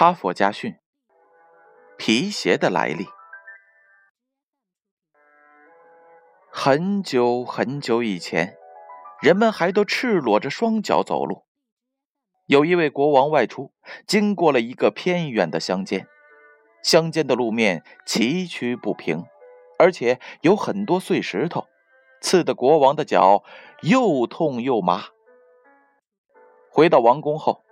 哈佛家训：皮鞋的来历。很久很久以前，人们还都赤裸着双脚走路。有一位国王外出，经过了一个偏远的乡间，乡间的路面崎岖不平，而且有很多碎石头，刺得国王的脚又痛又麻。回到王宫后，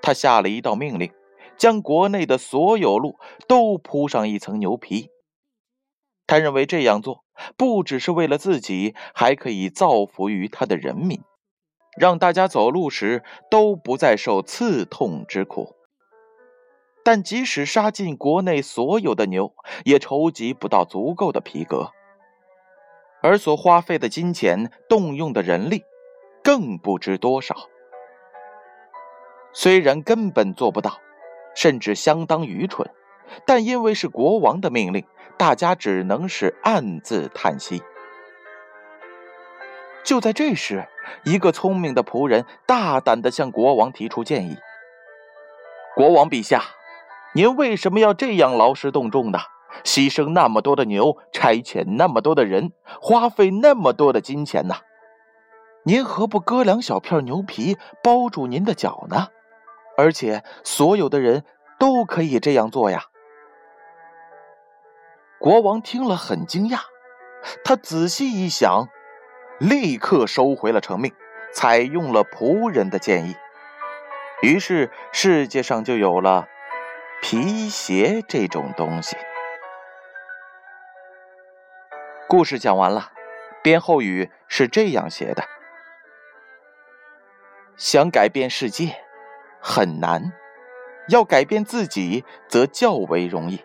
他下了一道命令，将国内的所有路都铺上一层牛皮。他认为这样做不只是为了自己，还可以造福于他的人民，让大家走路时都不再受刺痛之苦。但即使杀尽国内所有的牛，也筹集不到足够的皮革，而所花费的金钱、动用的人力，更不知多少。虽然根本做不到，甚至相当愚蠢，但因为是国王的命令。大家只能是暗自叹息。就在这时，一个聪明的仆人大胆地向国王提出建议：“国王陛下，您为什么要这样劳师动众呢？牺牲那么多的牛，差遣那么多的人，花费那么多的金钱呢？您何不割两小片牛皮包住您的脚呢？而且所有的人都可以这样做呀。”国王听了很惊讶，他仔细一想，立刻收回了成命，采用了仆人的建议。于是世界上就有了皮鞋这种东西。故事讲完了，编后语是这样写的：想改变世界很难，要改变自己则较为容易。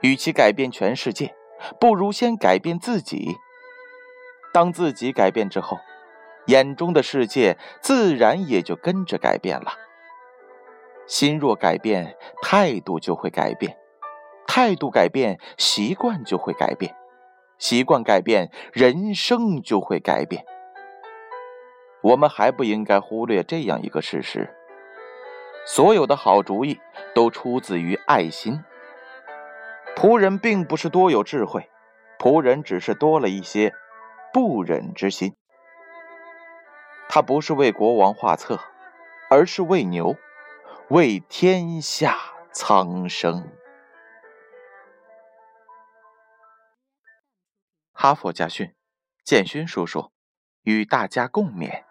与其改变全世界，不如先改变自己。当自己改变之后，眼中的世界自然也就跟着改变了。心若改变，态度就会改变；态度改变，习惯就会改变；习惯改变，人生就会改变。我们还不应该忽略这样一个事实：所有的好主意都出自于爱心。仆人并不是多有智慧，仆人只是多了一些不忍之心。他不是为国王画策，而是为牛，为天下苍生。哈佛家训，建勋叔叔与大家共勉。